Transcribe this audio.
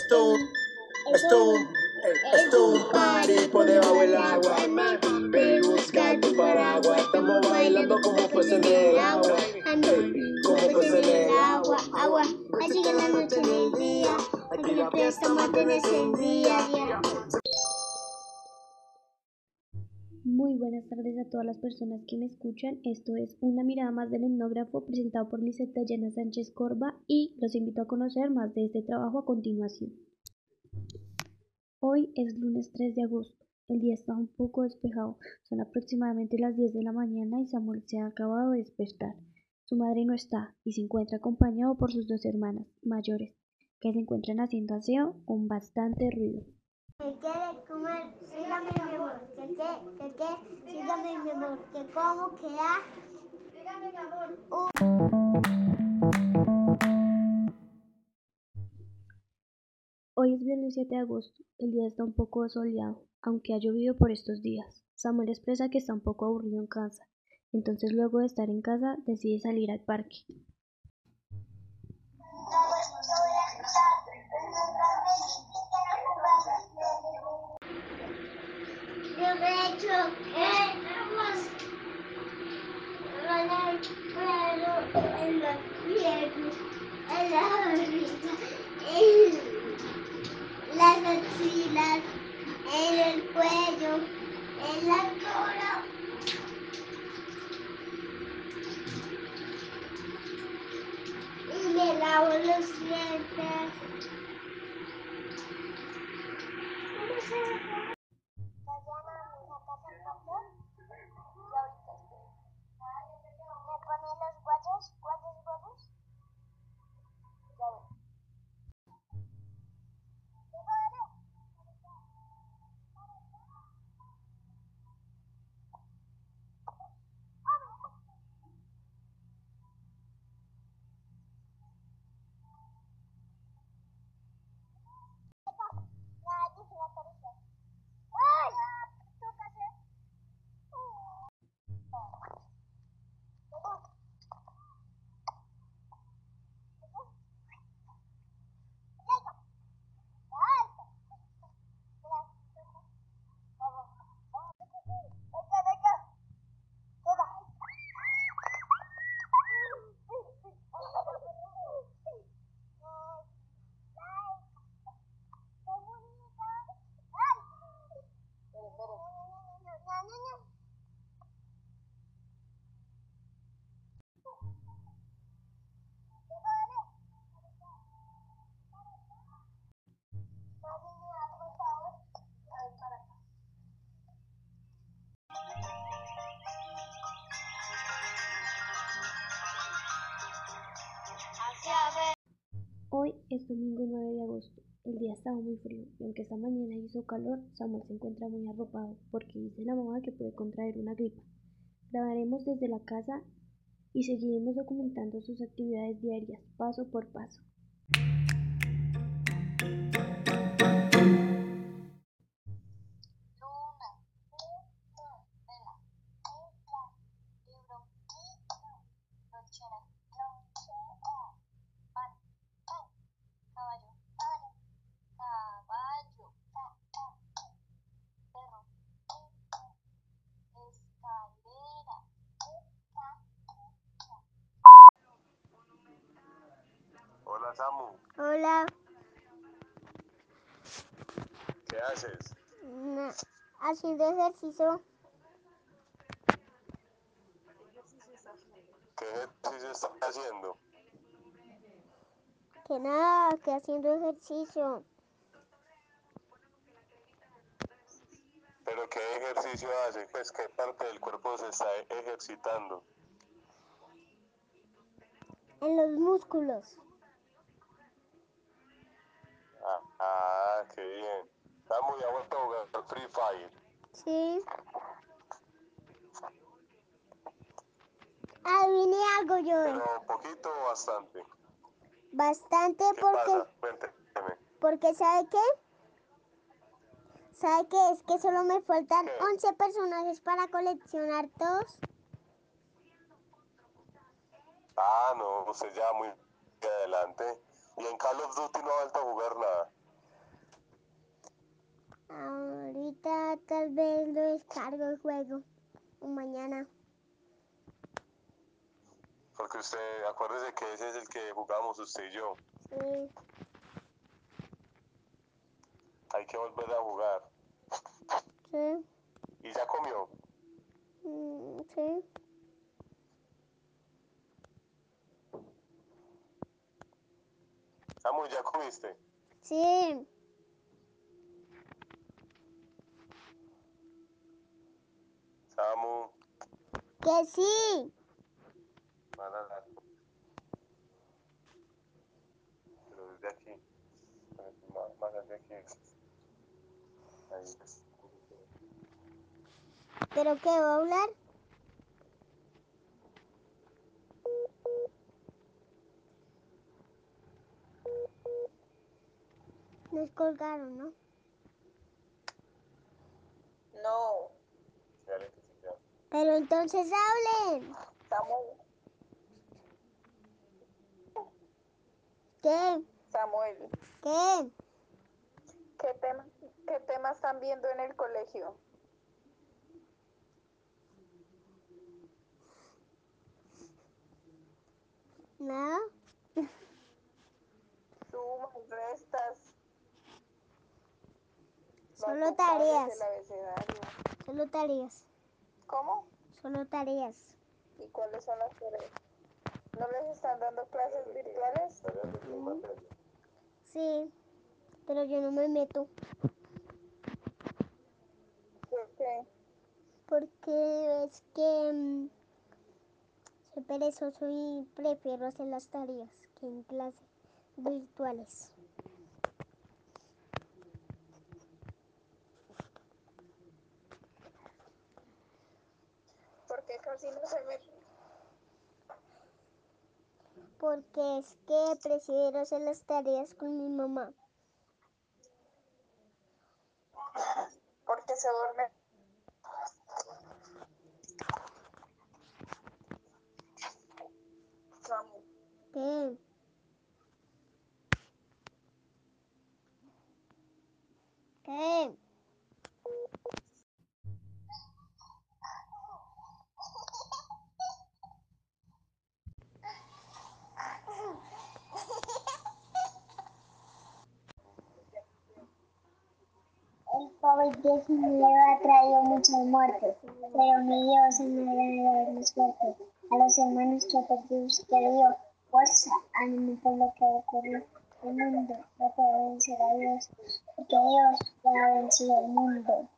Esto, esto un party por debajo del agua. Ve y busca tu paraguas. Estamos bailando como pues en el agua. Como pues en el agua, agua. Así que la noche en el día. Aquí la fiesta mantiene encendida. Muy buenas tardes a todas las personas que me escuchan. Esto es Una mirada más del etnógrafo presentado por Lisette Dayana Sánchez Corba y los invito a conocer más de este trabajo a continuación. Hoy es lunes 3 de agosto. El día está un poco despejado. Son aproximadamente las 10 de la mañana y Samuel se ha acabado de despertar. Su madre no está y se encuentra acompañado por sus dos hermanas mayores, que se encuentran haciendo aseo con bastante ruido. Que quiere comer, sígame mi amor, que qué, que qué, sígame mi amor, que como, que ha. Sígame mi amor. Hoy es viernes 7 de agosto. El día está un poco soleado, aunque ha llovido por estos días. Samuel expresa que está un poco aburrido en casa, entonces luego de estar en casa decide salir al parque. Yo me he hecho que van a pelo en la pierna, en la barriga, en las axilas, en el cuello, en la cola. Y me lavo los dientes. Es domingo 9 de agosto. El día estaba muy frío y aunque esta mañana hizo calor, Samuel se encuentra muy arropado porque dice la mamá que puede contraer una gripa. Grabaremos desde la casa y seguiremos documentando sus actividades diarias, paso por paso. Hola, ¿qué haces? haciendo ejercicio. ¿Qué ejercicio estás haciendo? Que nada, que haciendo ejercicio. ¿Pero qué ejercicio haces? Pues qué parte del cuerpo se está ejercitando. En los músculos. Ah, ah, qué bien. Ya vuelto a jugar Free Fire. Sí. Adivine algo yo. Pero poquito o bastante. Bastante ¿Qué porque, pasa? Porque ¿sabe qué? ¿Sabe qué? Es que solo me faltan ¿Qué? 11 personajes para coleccionar todos. Ah, no, usted ya muy adelante. Y en Call of Duty no ha vuelto a jugar nada. Tal vez lo descargo el juego. O mañana. Porque usted, acuérdese que ese es el que jugamos usted y yo. Sí. Hay que volver a jugar. Sí. ¿Y ya comió? Mm, sí. Samu, ¿ya comiste? Sí. Samu, Que sí. mala la- Pero desde aquí. Más, más desde aquí. Ahí. ¿Pero qué va a hablar? Nos colgaron. No, Dale que sí, ya. Pero entonces hablen. Samuel, ¿Qué? Samuel, ¿Qué? ¿qué tema, qué tema están viendo en el colegio? ¿Nada? Sumas, restas, Solo tareas. Solo tareas. ¿Cómo? Solo tareas. ¿Y cuáles son las tareas? ¿No les están dando clases virtuales? Materia. Sí. Pero yo no me meto. ¿Por qué? Porque es que mm, soy perezoso y prefiero hacer las tareas que en clases virtuales. ¿Por qué casi no se meten? Porque es que prefiero hacer las tareas con mi mamá. Porque se. Samuel, ¿Qué? ¿Qué? El COVID-19 ha traído muchas muertes, pero mi Dios es más grande de los muertos. A los hermanos que perdimos querido, fuerza, ánimo por lo que ocurrió. El mundo no puede vencer a Dios, porque Dios ya ha vencido el mundo.